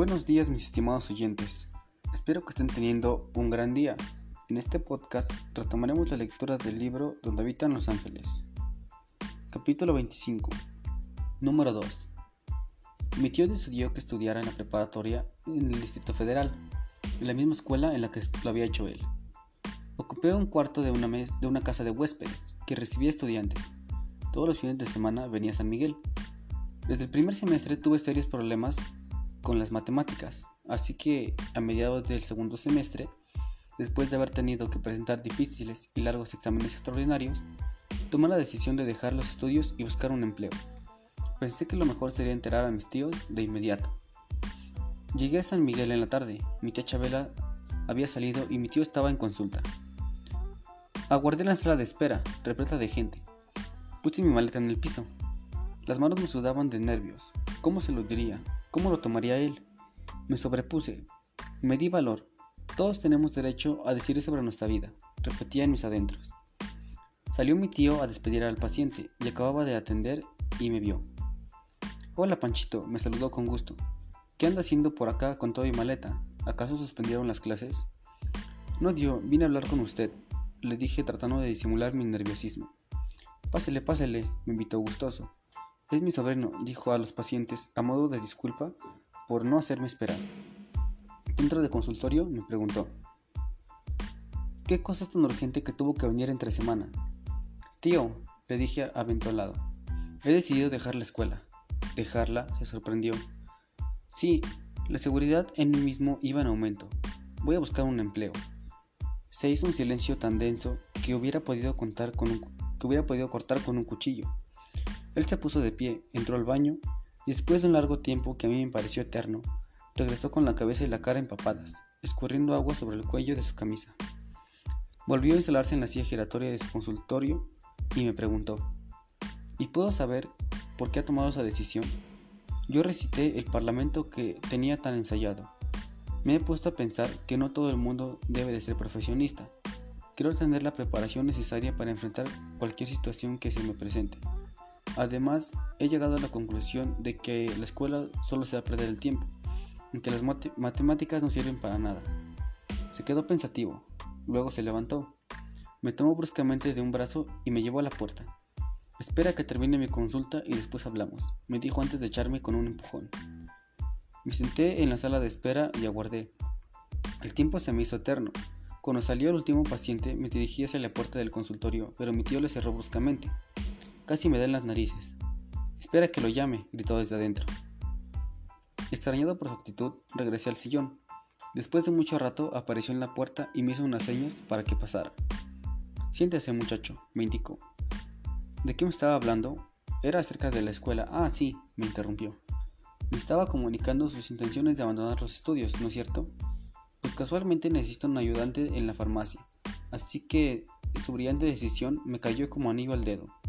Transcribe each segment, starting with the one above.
Buenos días mis estimados oyentes, espero que estén teniendo un gran día. En este podcast retomaremos la lectura del libro Donde habitan los ángeles. Capítulo 25. Número 2. Mi tío decidió que estudiara en la preparatoria en el Distrito Federal, en la misma escuela en la que lo había hecho él. Ocupé un cuarto de una, de una casa de huéspedes que recibía estudiantes. Todos los fines de semana venía San Miguel. Desde el primer semestre tuve serios problemas con las matemáticas, así que a mediados del segundo semestre, después de haber tenido que presentar difíciles y largos exámenes extraordinarios, tomé la decisión de dejar los estudios y buscar un empleo. Pensé que lo mejor sería enterar a mis tíos de inmediato. Llegué a San Miguel en la tarde, mi tía Chabela había salido y mi tío estaba en consulta. Aguardé la sala de espera, repleta de gente. Puse mi maleta en el piso. Las manos me sudaban de nervios. ¿Cómo se lo diría? ¿Cómo lo tomaría él? Me sobrepuse. Me di valor. Todos tenemos derecho a decir sobre nuestra vida, repetía en mis adentros. Salió mi tío a despedir al paciente y acababa de atender y me vio. Hola Panchito, me saludó con gusto. ¿Qué anda haciendo por acá con todo mi maleta? ¿Acaso suspendieron las clases? No, tío, vine a hablar con usted, le dije tratando de disimular mi nerviosismo. Pásele, pásele, me invitó gustoso. Es mi sobrino, dijo a los pacientes a modo de disculpa por no hacerme esperar. Dentro del consultorio me preguntó, ¿qué cosa es tan urgente que tuvo que venir entre semana? Tío, le dije aventolado, he decidido dejar la escuela. ¿Dejarla? se sorprendió. Sí, la seguridad en mí mismo iba en aumento. Voy a buscar un empleo. Se hizo un silencio tan denso que hubiera podido contar con un, que hubiera podido cortar con un cuchillo. Él se puso de pie, entró al baño y después de un largo tiempo que a mí me pareció eterno, regresó con la cabeza y la cara empapadas, escurriendo agua sobre el cuello de su camisa. Volvió a instalarse en la silla giratoria de su consultorio y me preguntó, ¿y puedo saber por qué ha tomado esa decisión? Yo recité el parlamento que tenía tan ensayado. Me he puesto a pensar que no todo el mundo debe de ser profesionista. Quiero tener la preparación necesaria para enfrentar cualquier situación que se me presente. Además, he llegado a la conclusión de que la escuela solo se va a perder el tiempo, en que las matemáticas no sirven para nada. Se quedó pensativo, luego se levantó, me tomó bruscamente de un brazo y me llevó a la puerta. Espera que termine mi consulta y después hablamos, me dijo antes de echarme con un empujón. Me senté en la sala de espera y aguardé. El tiempo se me hizo eterno. Cuando salió el último paciente me dirigí hacia la puerta del consultorio, pero mi tío le cerró bruscamente. Casi me da en las narices. Espera que lo llame, gritó desde adentro. Extrañado por su actitud, regresé al sillón. Después de mucho rato apareció en la puerta y me hizo unas señas para que pasara. Siéntese, muchacho, me indicó. ¿De qué me estaba hablando? Era acerca de la escuela. Ah, sí, me interrumpió. Me estaba comunicando sus intenciones de abandonar los estudios, ¿no es cierto? Pues casualmente necesito un ayudante en la farmacia, así que su brillante decisión me cayó como anillo al dedo.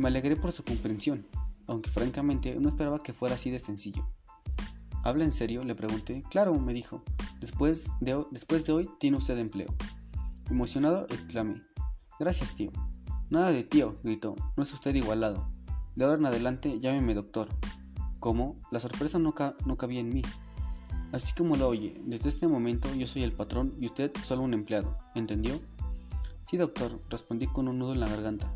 Me alegré por su comprensión, aunque francamente no esperaba que fuera así de sencillo. ¿Habla en serio? Le pregunté. Claro, me dijo. Después de, después de hoy tiene usted empleo. Emocionado, exclamé. Gracias, tío. Nada de tío, gritó. No es usted igualado. De ahora en adelante llámeme doctor. ¿Cómo? La sorpresa no, no cabía en mí. Así como lo oye, desde este momento yo soy el patrón y usted solo un empleado. ¿Entendió? Sí, doctor, respondí con un nudo en la garganta.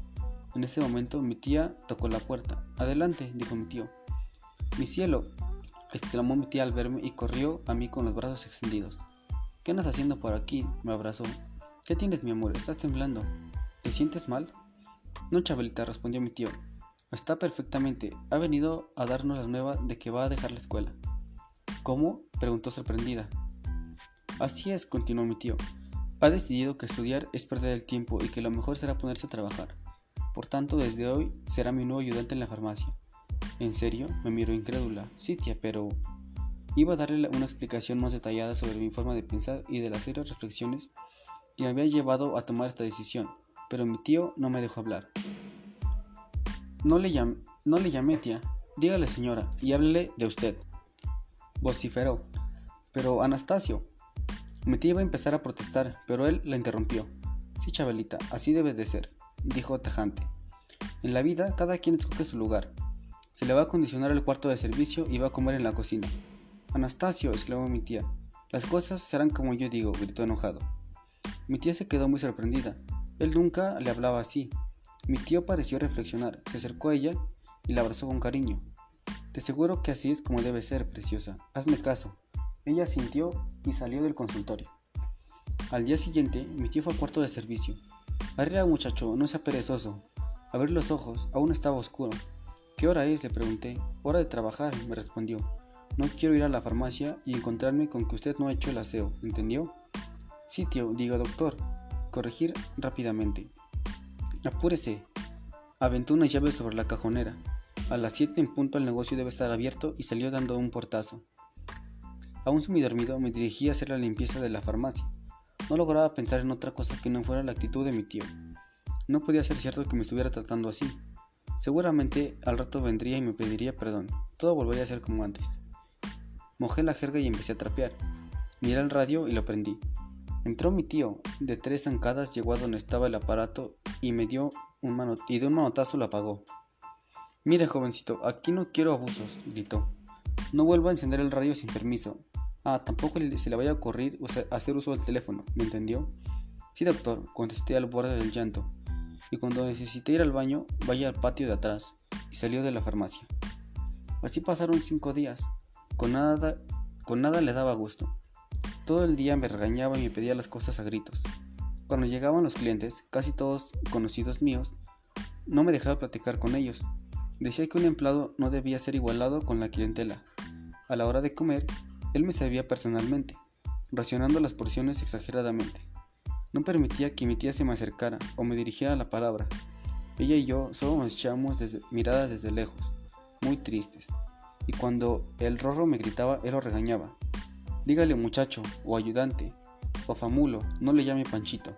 En ese momento mi tía tocó la puerta. Adelante, dijo mi tío. Mi cielo, exclamó mi tía al verme y corrió a mí con los brazos extendidos. ¿Qué andas haciendo por aquí? me abrazó. ¿Qué tienes, mi amor? ¿Estás temblando? ¿Te sientes mal? No, Chabelita, respondió mi tío. Está perfectamente. Ha venido a darnos la nueva de que va a dejar la escuela. ¿Cómo? preguntó sorprendida. Así es, continuó mi tío. Ha decidido que estudiar es perder el tiempo y que lo mejor será ponerse a trabajar. Por tanto, desde hoy será mi nuevo ayudante en la farmacia. ¿En serio? Me miró incrédula. Sí, tía, pero... Iba a darle una explicación más detallada sobre mi forma de pensar y de las serias reflexiones que me había llevado a tomar esta decisión, pero mi tío no me dejó hablar. No le, no le llamé, tía. Dígale, señora, y háblele de usted. Vociferó. Pero, Anastasio. Mi tía iba a empezar a protestar, pero él la interrumpió. Sí, Chabelita, así debe de ser dijo tajante. En la vida, cada quien escoge su lugar. Se le va a acondicionar el cuarto de servicio y va a comer en la cocina. Anastasio, exclamó mi tía, las cosas serán como yo digo, gritó enojado. Mi tía se quedó muy sorprendida. Él nunca le hablaba así. Mi tío pareció reflexionar, se acercó a ella y la abrazó con cariño. Te aseguro que así es como debe ser, preciosa. Hazme caso. Ella sintió y salió del consultorio. Al día siguiente, mi tío fue al cuarto de servicio. Arriba, muchacho, no sea perezoso. Abrí los ojos, aún estaba oscuro. ¿Qué hora es? le pregunté. Hora de trabajar, me respondió. No quiero ir a la farmacia y encontrarme con que usted no ha hecho el aseo, ¿entendió? Sí, tío, diga doctor. Corregir rápidamente. Apúrese. Aventó una llave sobre la cajonera. A las 7 en punto el negocio debe estar abierto y salió dando un portazo. Aún semidormido me dirigí a hacer la limpieza de la farmacia. No lograba pensar en otra cosa que no fuera la actitud de mi tío. No podía ser cierto que me estuviera tratando así. Seguramente al rato vendría y me pediría perdón. Todo volvería a ser como antes. Mojé la jerga y empecé a trapear. Miré el radio y lo prendí. Entró mi tío, de tres zancadas llegó a donde estaba el aparato y me dio un y de un manotazo lo apagó. Mire, jovencito, aquí no quiero abusos, gritó. No vuelva a encender el radio sin permiso. Ah, tampoco se le vaya a ocurrir hacer uso del teléfono, ¿me entendió? Sí, doctor, contesté al borde del llanto. Y cuando necesité ir al baño, vaya al patio de atrás. Y salió de la farmacia. Así pasaron cinco días. Con nada, con nada le daba gusto. Todo el día me regañaba y me pedía las cosas a gritos. Cuando llegaban los clientes, casi todos conocidos míos, no me dejaba platicar con ellos. Decía que un empleado no debía ser igualado con la clientela. A la hora de comer, él me servía personalmente, racionando las porciones exageradamente. No permitía que mi tía se me acercara o me dirigiera la palabra. Ella y yo solo nos echábamos miradas desde lejos, muy tristes y cuando el rorro me gritaba, él lo regañaba. Dígale muchacho, o ayudante, o famulo, no le llame Panchito.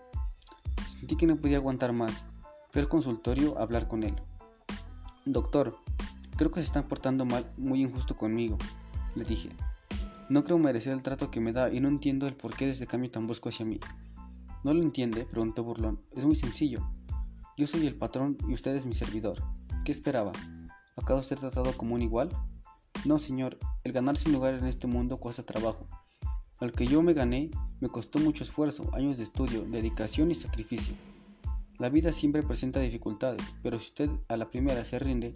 Sentí que no podía aguantar más. Fui al consultorio a hablar con él. Doctor, creo que se está portando mal, muy injusto conmigo, le dije. No creo merecer el trato que me da y no entiendo el porqué de ese cambio tan brusco hacia mí. ¿No lo entiende? preguntó Burlón. Es muy sencillo. Yo soy el patrón y usted es mi servidor. ¿Qué esperaba? ¿Acabo de ser tratado como un igual? No, señor, el ganarse un lugar en este mundo cuesta trabajo. Al que yo me gané me costó mucho esfuerzo, años de estudio, dedicación y sacrificio. La vida siempre presenta dificultades, pero si usted a la primera se rinde,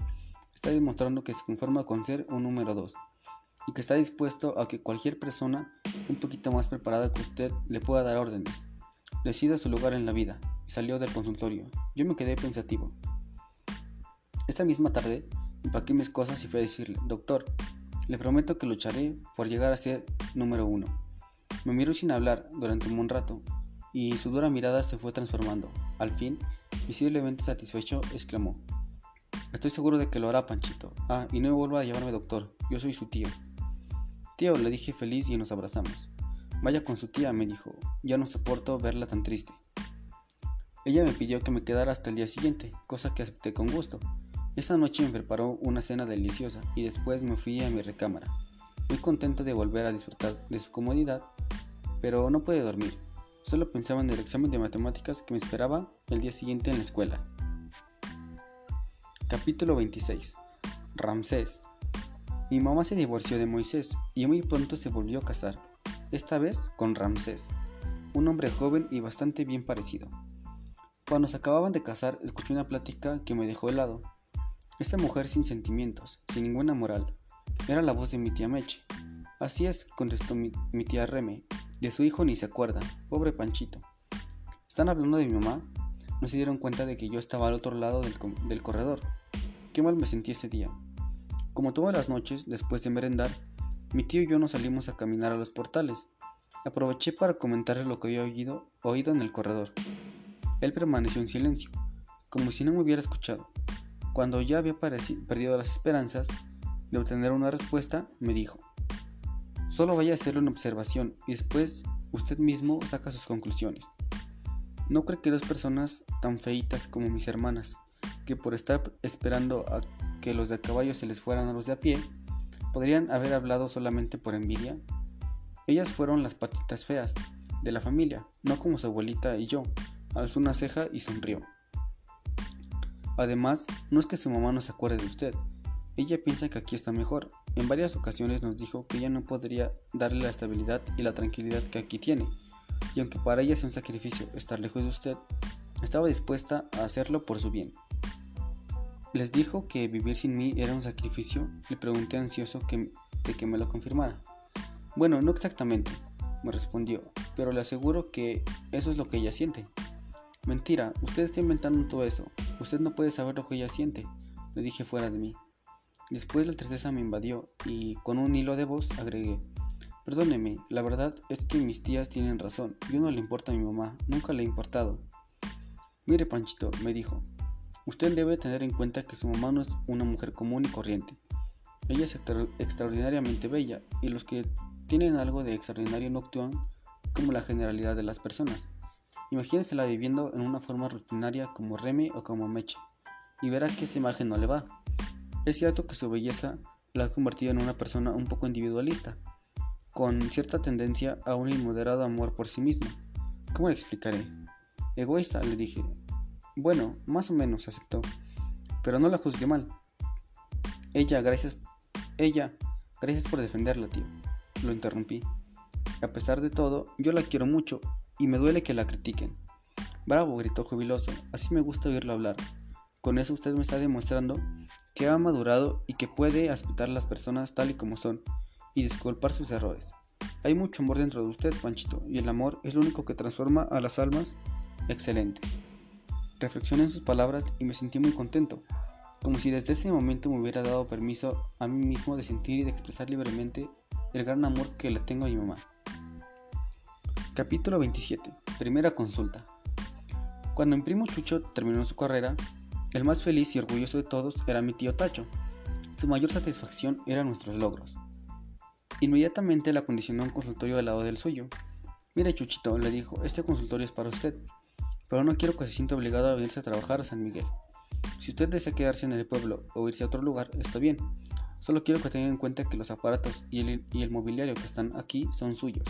está demostrando que se conforma con ser un número dos y que está dispuesto a que cualquier persona un poquito más preparada que usted le pueda dar órdenes. Decida su lugar en la vida y salió del consultorio. Yo me quedé pensativo. Esta misma tarde Empaqué mis cosas y fui a decirle, doctor, le prometo que lucharé por llegar a ser número uno. Me miró sin hablar durante un buen rato y su dura mirada se fue transformando. Al fin, visiblemente satisfecho, exclamó, Estoy seguro de que lo hará, Panchito. Ah, y no vuelva a llamarme doctor, yo soy su tío. Tío, le dije feliz y nos abrazamos. Vaya con su tía, me dijo, ya no soporto verla tan triste. Ella me pidió que me quedara hasta el día siguiente, cosa que acepté con gusto. Esa noche me preparó una cena deliciosa y después me fui a mi recámara, muy contento de volver a disfrutar de su comodidad, pero no pude dormir. Solo pensaba en el examen de matemáticas que me esperaba el día siguiente en la escuela. Capítulo 26. Ramsés. Mi mamá se divorció de Moisés y muy pronto se volvió a casar, esta vez con Ramsés, un hombre joven y bastante bien parecido. Cuando se acababan de casar, escuché una plática que me dejó helado. Esa mujer sin sentimientos, sin ninguna moral, era la voz de mi tía Meche. Así es, contestó mi, tía Reme. De su hijo ni se acuerda, pobre Panchito. ¿Están hablando de mi mamá? No se dieron cuenta de que yo estaba al otro lado del, del corredor. Qué mal me sentí ese día. Como todas las noches, después de merendar, mi tío y yo nos salimos a caminar a los portales. Aproveché para comentarle lo que había oído, en el corredor. Él permaneció en silencio, como si no me hubiera escuchado. Cuando ya había perdido las esperanzas de obtener una respuesta, me dijo, solo vaya a hacerle una observación y después usted mismo saca sus conclusiones. No creo que dos personas tan feitas como mis hermanas, que por estar esperando a que los de a caballo se les fueran a los de a pie, podrían haber hablado solamente por envidia. Ellas fueron las patitas feas de la familia, no como su abuelita y yo. Alzó una ceja y sonrió. Además, no es que su mamá no se acuerde de usted. Ella piensa que aquí está mejor. En varias ocasiones nos dijo que ella no podría darle la estabilidad y la tranquilidad que aquí tiene. Y aunque para ella sea un sacrificio estar lejos de usted, estaba dispuesta a hacerlo por su bien. Les dijo que vivir sin mí era un sacrificio. Le pregunté ansioso que, de que me lo confirmara. Bueno, no exactamente, me respondió, pero le aseguro que eso es lo que ella siente. Mentira, usted está inventando todo eso. Usted no puede saber lo que ella siente, le dije fuera de mí. Después la tristeza me invadió y con un hilo de voz agregué, perdóneme, la verdad es que mis tías tienen razón, yo no le importa a mi mamá, nunca le he importado. Mire Panchito, me dijo, usted debe tener en cuenta que su mamá no es una mujer común y corriente. Ella es extraordinariamente bella y los que tienen algo de extraordinario no actúan como la generalidad de las personas. Imagínensela viviendo en una forma rutinaria como Remy o como Mecha, y verá que esa imagen no le va. Es cierto que su belleza la ha convertido en una persona un poco individualista, con cierta tendencia a un inmoderado amor por sí misma. ¿Cómo le explicaré? Egoísta, le dije. Bueno, más o menos aceptó, pero no la juzgué mal. Ella, gracias, ella, gracias por defenderla, tío. Lo interrumpí. A pesar de todo, yo la quiero mucho y me duele que la critiquen. Bravo, gritó jubiloso, así me gusta oírlo hablar. Con eso usted me está demostrando que ha madurado y que puede aceptar a las personas tal y como son y disculpar sus errores. Hay mucho amor dentro de usted, Panchito, y el amor es lo único que transforma a las almas excelentes. Reflexioné en sus palabras y me sentí muy contento, como si desde ese momento me hubiera dado permiso a mí mismo de sentir y de expresar libremente el gran amor que le tengo a mi mamá. Capítulo 27. Primera consulta. Cuando mi primo Chucho terminó su carrera, el más feliz y orgulloso de todos era mi tío Tacho. Su mayor satisfacción eran nuestros logros. Inmediatamente la acondicionó un consultorio al lado del suyo. Mire Chuchito, le dijo, este consultorio es para usted, pero no quiero que se sienta obligado a venirse a trabajar a San Miguel. Si usted desea quedarse en el pueblo o irse a otro lugar, está bien. Solo quiero que tenga en cuenta que los aparatos y el, y el mobiliario que están aquí son suyos.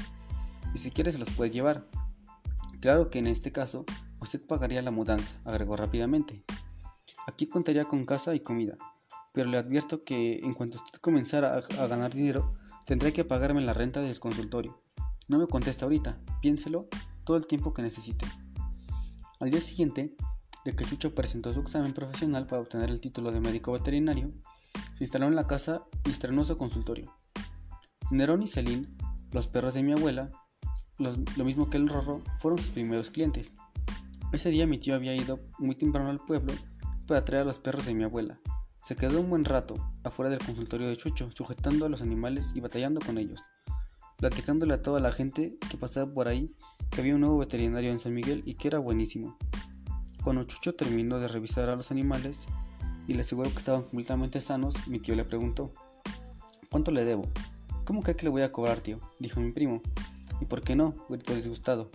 Y si quiere se los puede llevar. Claro que en este caso, usted pagaría la mudanza, agregó rápidamente. Aquí contaría con casa y comida, pero le advierto que en cuanto usted comenzara a, ganar dinero, tendré que pagarme la renta del consultorio. No me conteste ahorita, piénselo todo el tiempo que necesite. Al día siguiente, de que Chucho presentó su examen profesional para obtener el título de médico veterinario, se instaló en la casa y estrenó su consultorio. Nerón y Celine, los perros de mi abuela, lo mismo que el Rorro, fueron sus primeros clientes. Ese día mi tío había ido muy temprano al pueblo para traer a los perros de mi abuela. Se quedó un buen rato afuera del consultorio de Chucho, sujetando a los animales y batallando con ellos, platicándole a toda la gente que pasaba por ahí que había un nuevo veterinario en San Miguel y que era buenísimo. Cuando Chucho terminó de revisar a los animales y le aseguró que estaban completamente sanos, mi tío le preguntó, ¿cuánto le debo? ¿Cómo cree que le voy a cobrar, tío? dijo mi primo. ¿Y por qué no? gritó disgustado.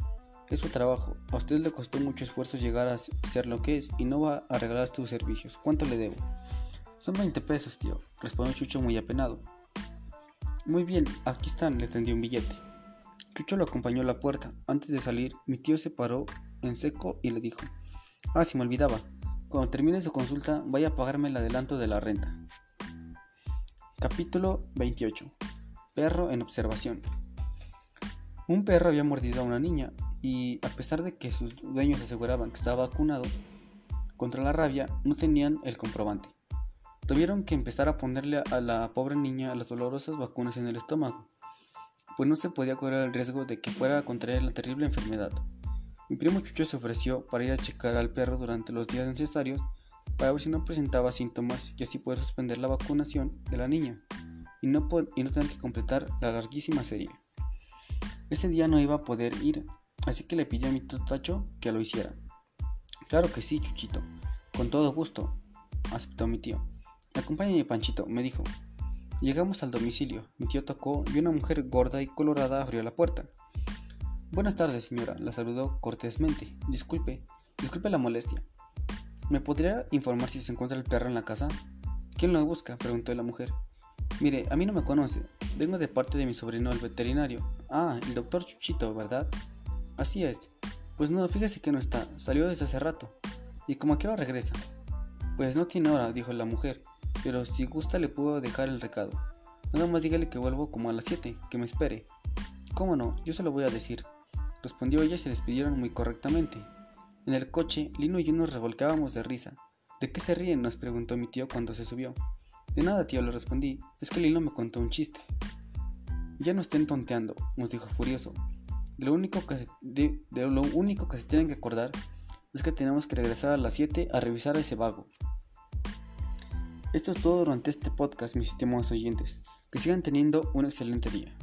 Es su trabajo. A usted le costó mucho esfuerzo llegar a ser lo que es y no va a regalar tus servicios. ¿Cuánto le debo? Son 20 pesos, tío, respondió Chucho muy apenado. Muy bien, aquí están, le tendió un billete. Chucho lo acompañó a la puerta. Antes de salir, mi tío se paró en seco y le dijo: Ah, se me olvidaba. Cuando termine su consulta, vaya a pagarme el adelanto de la renta. Capítulo 28. Perro en observación. Un perro había mordido a una niña y a pesar de que sus dueños aseguraban que estaba vacunado contra la rabia, no tenían el comprobante. Tuvieron que empezar a ponerle a la pobre niña las dolorosas vacunas en el estómago, pues no se podía correr el riesgo de que fuera a contraer la terrible enfermedad. Mi primo Chucho se ofreció para ir a checar al perro durante los días necesarios para ver si no presentaba síntomas y así poder suspender la vacunación de la niña y no, y no tener que completar la larguísima serie. Ese día no iba a poder ir, así que le pidió a mi tacho que lo hiciera. Claro que sí, Chuchito, con todo gusto, aceptó mi tío. Acompáñame, Panchito, me dijo. Llegamos al domicilio, mi tío tocó y una mujer gorda y colorada abrió la puerta. Buenas tardes, señora, la saludó cortésmente. Disculpe, disculpe la molestia. ¿Me podría informar si se encuentra el perro en la casa? ¿Quién lo busca? preguntó la mujer. Mire, a mí no me conoce. Vengo de parte de mi sobrino el veterinario. Ah, el doctor Chuchito, ¿verdad? Así es. Pues no, fíjese que no está, salió desde hace rato. ¿Y como hora regresa? Pues no tiene hora, dijo la mujer. pero si gusta le puedo dejar el recado. Nada más dígale que vuelvo como a las 7, que me espere. ¿Cómo no? Yo se lo voy a decir. Respondió ella y se despidieron muy correctamente. En el coche, Lino y yo nos revolcábamos de risa. ¿De qué se ríen? nos preguntó mi tío cuando se subió. De nada, tío, le respondí. Es que Lino me contó un chiste. Ya no estén tonteando, nos dijo furioso. De lo, único que, de, lo único que se tienen que acordar es que tenemos que regresar a las 7 a revisar ese vago. Esto es todo durante este podcast, mis estimados oyentes. Que sigan teniendo un excelente día.